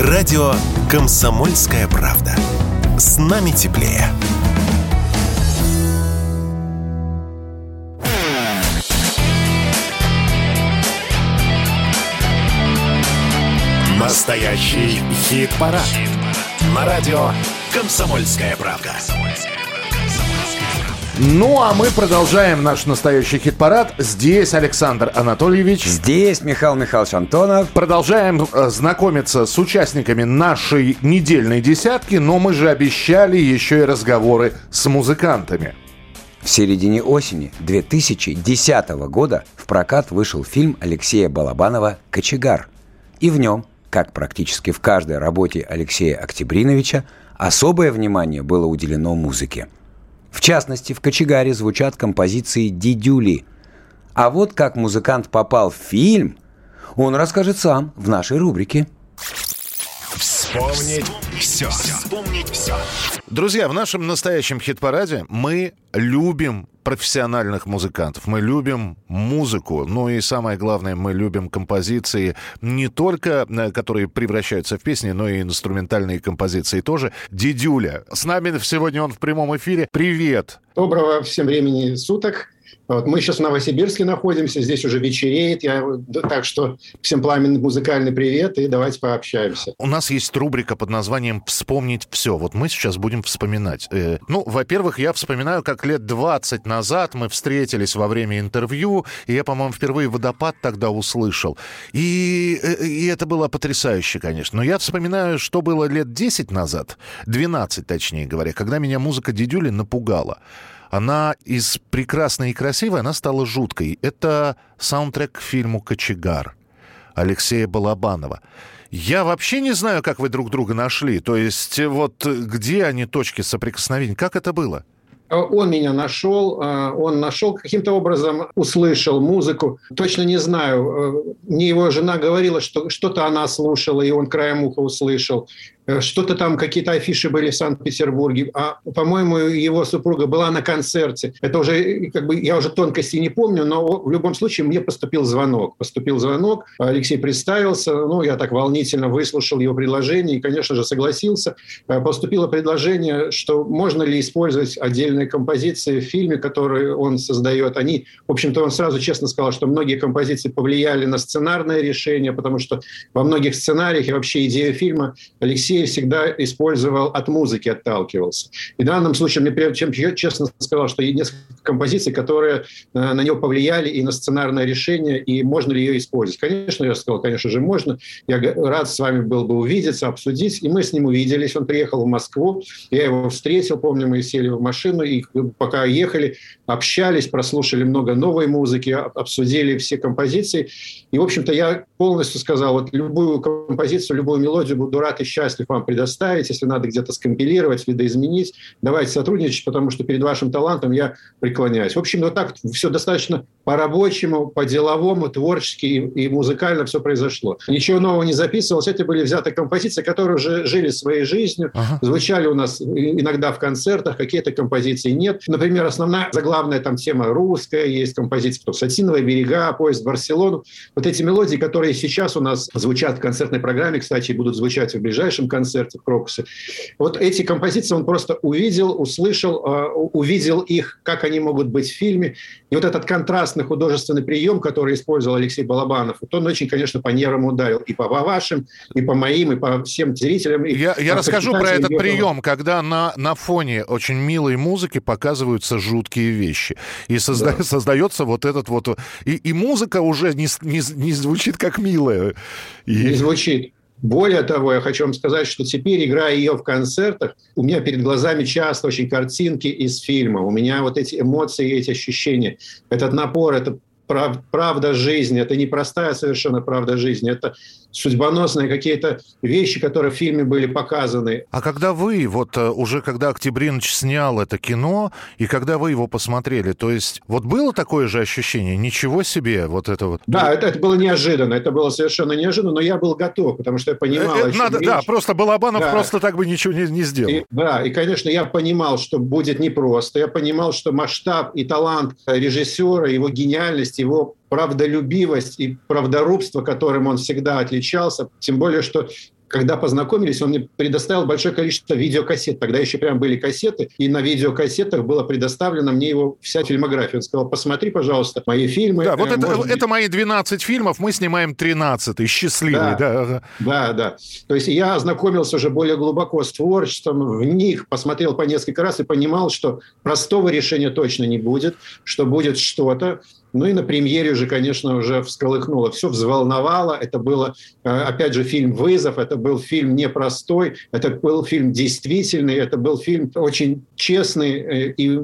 Радио «Комсомольская правда». С нами теплее. Настоящий хит-парад. Хит На радио «Комсомольская правда». Ну, а мы продолжаем наш настоящий хит-парад. Здесь Александр Анатольевич. Здесь Михаил Михайлович Антонов. Продолжаем э, знакомиться с участниками нашей недельной десятки, но мы же обещали еще и разговоры с музыкантами. В середине осени 2010 года в прокат вышел фильм Алексея Балабанова «Кочегар». И в нем, как практически в каждой работе Алексея Октябриновича, особое внимание было уделено музыке – в частности, в «Кочегаре» звучат композиции «Дидюли». А вот как музыкант попал в фильм, он расскажет сам в нашей рубрике. Вспомнить все. Вспомнить все. Друзья, в нашем настоящем хит-параде мы любим профессиональных музыкантов. Мы любим музыку. Ну и самое главное, мы любим композиции не только, э, которые превращаются в песни, но и инструментальные композиции тоже. Дидюля. С нами сегодня он в прямом эфире. Привет! Доброго всем времени суток. Вот мы сейчас в Новосибирске находимся, здесь уже вечереет, я, так что всем пламенный музыкальный привет и давайте пообщаемся. У нас есть рубрика под названием «Вспомнить все». Вот мы сейчас будем вспоминать. Э, ну, во-первых, я вспоминаю, как лет 20 назад мы встретились во время интервью, и я, по-моему, впервые «Водопад» тогда услышал. И, э, и это было потрясающе, конечно. Но я вспоминаю, что было лет 10 назад, 12 точнее говоря, когда меня музыка Дидюли напугала она из прекрасной и красивой, она стала жуткой. Это саундтрек к фильму «Кочегар» Алексея Балабанова. Я вообще не знаю, как вы друг друга нашли. То есть вот где они точки соприкосновения? Как это было? Он меня нашел, он нашел каким-то образом, услышал музыку. Точно не знаю. Э, мне его жена говорила, что что-то она слушала, и он краем уха услышал. Э, что-то там, какие-то афиши были в Санкт-Петербурге. А, по-моему, его супруга была на концерте. Это уже, э, как бы, я уже тонкости не помню, но в любом случае мне поступил звонок. Поступил звонок, Алексей представился, ну, я так волнительно выслушал его предложение и, конечно же, согласился. Э, поступило предложение, что можно ли использовать отдельные композиции в фильме, которые он создает. Они, в общем-то, он сразу честно сказал, что многие композиции повлияли на сценарное решение, потому что во многих сценариях и вообще идея фильма Алексей Алексей всегда использовал от музыки, отталкивался. И в данном случае мне прежде чем честно сказал, что есть несколько композиций, которые э, на него повлияли и на сценарное решение, и можно ли ее использовать. Конечно, я сказал, конечно же, можно. Я рад с вами был бы увидеться, обсудить. И мы с ним увиделись. Он приехал в Москву, я его встретил, помню, мы сели в машину, и пока ехали, общались, прослушали много новой музыки, обсудили все композиции. И, в общем-то, я полностью сказал, вот любую композицию, любую мелодию буду рад и счастлив вам предоставить, если надо где-то скомпилировать, видоизменить, давайте сотрудничать, потому что перед вашим талантом я преклоняюсь. В общем, вот так все достаточно по-рабочему, по-деловому, творчески и, и музыкально все произошло. Ничего нового не записывалось, это были взяты композиции, которые уже жили своей жизнью, ага. звучали у нас иногда в концертах, какие-то композиции нет. Например, основная, заглавная там тема русская, есть композиция, кто «Сатиновые берега», «Поезд в Барселону». Вот эти мелодии, которые сейчас у нас звучат в концертной программе, кстати, будут звучать в ближайшем концерте, Крокусе. Вот эти композиции он просто увидел, услышал, а, увидел их, как они могут быть в фильме. И вот этот контрастный художественный прием, который использовал Алексей Балабанов, вот он очень, конечно, по нервам ударил. И по вашим, и по моим, и по всем зрителям. Я, я расскажу про этот прием, когда на, на фоне очень милой музыки показываются жуткие вещи. И созда, да. создается вот этот вот... И, и музыка уже не, не, не звучит как милая. И... Не звучит. Более того, я хочу вам сказать, что теперь, играя ее в концертах, у меня перед глазами часто очень картинки из фильма. У меня вот эти эмоции, эти ощущения, этот напор, это правда жизни, это не простая совершенно правда жизни, это судьбоносные какие-то вещи, которые в фильме были показаны. А когда вы, вот э, уже когда Октябринович снял это кино, и когда вы его посмотрели, то есть вот было такое же ощущение? Ничего себе, вот это вот. Да, это, это было неожиданно, это было совершенно неожиданно, но я был готов, потому что я понимал... Это, надо, да, просто Балабанов да. просто так бы ничего не, не сделал. И, да, и, конечно, я понимал, что будет непросто, я понимал, что масштаб и талант режиссера, его гениальность, его правдолюбивость и правдорубство, которым он всегда отличался. Тем более, что когда познакомились, он мне предоставил большое количество видеокассет. Тогда еще прям были кассеты, и на видеокассетах было предоставлено мне его вся фильмография. Он сказал, посмотри, пожалуйста, мои фильмы. Да, вот э, это, быть... это мои 12 фильмов, мы снимаем 13 счастливый. Да, да, да, да. То есть я ознакомился уже более глубоко с творчеством, в них посмотрел по несколько раз и понимал, что простого решения точно не будет, что будет что-то, ну и на премьере уже, конечно, уже всколыхнуло, все взволновало. Это было, э, опять же, фильм «Вызов», это был фильм непростой, это был фильм действительный, это был фильм очень честный э, и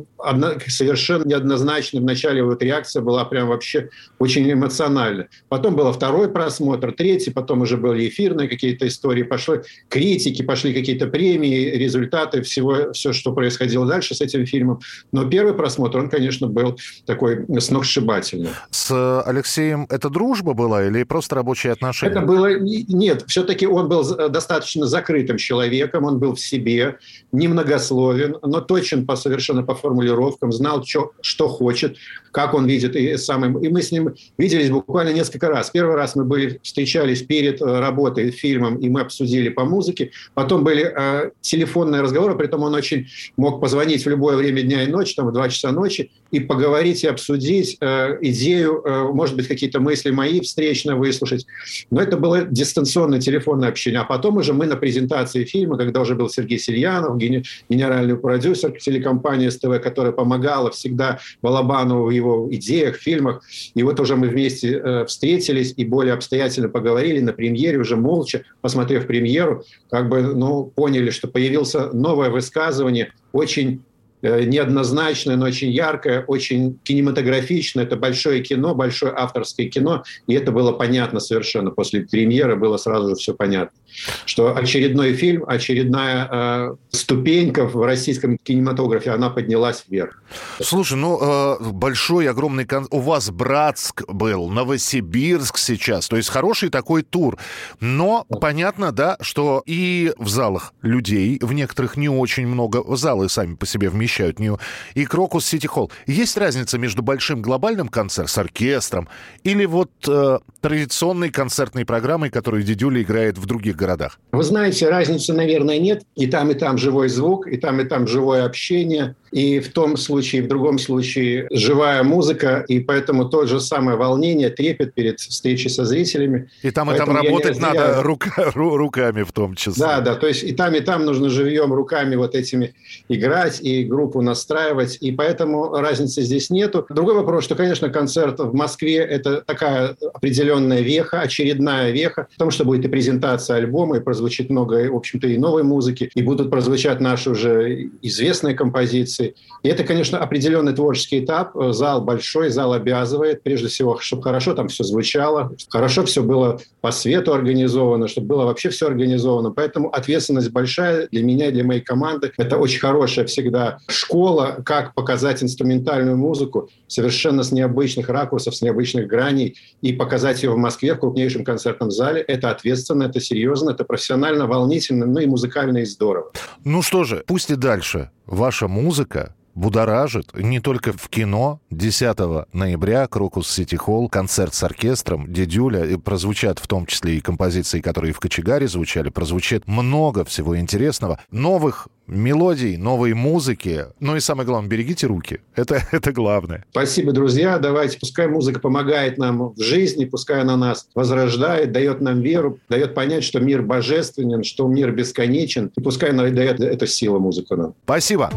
совершенно неоднозначный. Вначале вот реакция была прям вообще очень эмоциональная. Потом был второй просмотр, третий, потом уже были эфирные какие-то истории, пошли критики, пошли какие-то премии, результаты всего, все, что происходило дальше с этим фильмом. Но первый просмотр, он, конечно, был такой сногсшибательный основательно. С Алексеем это дружба была или просто рабочие отношения? Это было... Нет, все-таки он был достаточно закрытым человеком, он был в себе, немногословен, но точен по совершенно по формулировкам, знал, что, что хочет, как он видит. И, самым... и мы с ним виделись буквально несколько раз. Первый раз мы были, встречались перед э, работой, фильмом, и мы обсудили по музыке. Потом были э, телефонные разговоры, при этом он очень мог позвонить в любое время дня и ночи, там в 2 часа ночи, и поговорить и обсудить э, идею, э, может быть, какие-то мысли мои встречно выслушать. Но это было дистанционное телефонное общение. А потом уже мы на презентации фильма, когда уже был Сергей Сельянов, генеральный продюсер телекомпании СТВ, которая помогала всегда Балабанову в его идеях, фильмах. И вот уже мы вместе э, встретились и более обстоятельно поговорили на премьере, уже молча, посмотрев премьеру, как бы, ну, поняли, что появился новое высказывание, очень Э, неоднозначное, но очень яркое, очень кинематографичное. Это большое кино, большое авторское кино, и это было понятно совершенно. После премьеры было сразу же все понятно, что очередной фильм, очередная э, ступенька в российском кинематографе, она поднялась вверх. Слушай, ну э, большой, огромный... Кон... У вас Братск был, Новосибирск сейчас, то есть хороший такой тур. Но понятно, да, что и в залах людей, в некоторых не очень много, залы сами по себе вмещают посещают Нью и Крокус Сити Холл. Есть разница между большим глобальным концертом с оркестром или вот э, традиционной концертной программой, которую Дидюля играет в других городах? Вы знаете, разницы, наверное, нет. И там, и там живой звук, и там, и там живое общение. И в том случае, и в другом случае живая музыка, и поэтому то же самое волнение, трепет перед встречей со зрителями. И там, и там работать надо рука, руками в том числе. Да, да, то есть и там, и там нужно живьем руками вот этими играть, и группу настраивать, и поэтому разницы здесь нету. Другой вопрос, что, конечно, концерт в Москве – это такая определенная веха, очередная веха, потому что будет и презентация альбома, и прозвучит много, в общем-то, и новой музыки, и будут прозвучать наши уже известные композиции, композиции. И это, конечно, определенный творческий этап. Зал большой, зал обязывает, прежде всего, чтобы хорошо там все звучало, хорошо все было по свету организовано, чтобы было вообще все организовано. Поэтому ответственность большая для меня и для моей команды. Это очень хорошая всегда школа, как показать инструментальную музыку совершенно с необычных ракурсов, с необычных граней и показать ее в Москве в крупнейшем концертном зале. Это ответственно, это серьезно, это профессионально, волнительно, ну и музыкально и здорово. Ну что же, пусть и дальше ваша музыка будоражит не только в кино. 10 ноября Крокус Сити Холл, концерт с оркестром, Дедюля, и прозвучат в том числе и композиции, которые в Кочегаре звучали, прозвучит много всего интересного, новых мелодий, новой музыки. Ну и самое главное, берегите руки. Это, это главное. Спасибо, друзья. Давайте, пускай музыка помогает нам в жизни, пускай она нас возрождает, дает нам веру, дает понять, что мир божественен, что мир бесконечен. И пускай она дает эта сила музыка нам. Спасибо.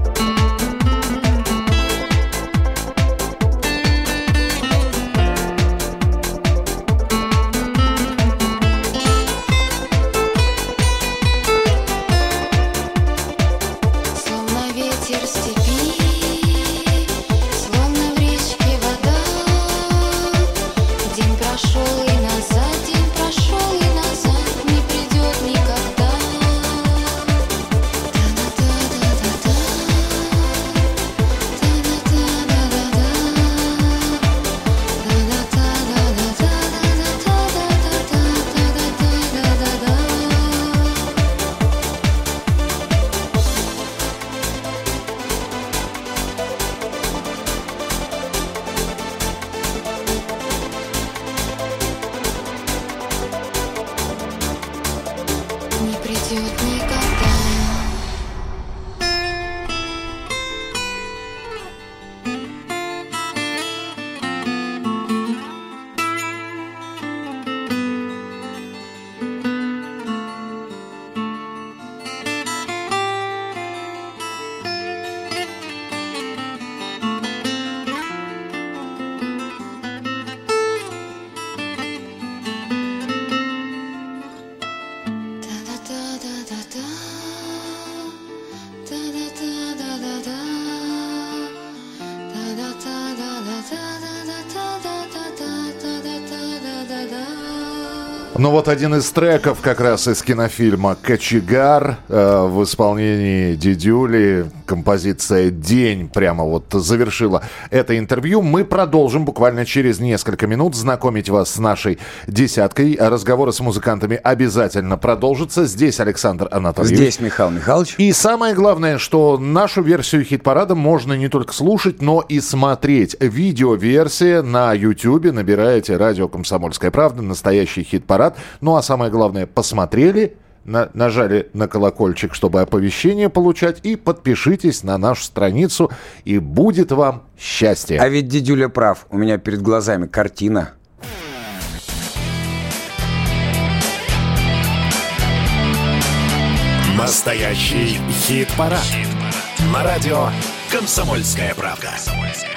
Ну вот один из треков как раз из кинофильма «Кочегар» э, в исполнении Дидюли. Композиция «День» прямо вот завершила это интервью. Мы продолжим буквально через несколько минут знакомить вас с нашей десяткой. Разговоры с музыкантами обязательно продолжатся. Здесь Александр Анатольевич. Здесь Михаил Михайлович. И самое главное, что нашу версию хит-парада можно не только слушать, но и смотреть. Видеоверсия на YouTube. Набираете «Радио Комсомольская правда», настоящий хит-парад. Ну а самое главное, посмотрели, на, нажали на колокольчик, чтобы оповещение получать, и подпишитесь на нашу страницу, и будет вам счастье. А ведь дедюля прав, у меня перед глазами картина. Настоящий хит-парад. хит-парад. На радио «Комсомольская правка». «Комсомольская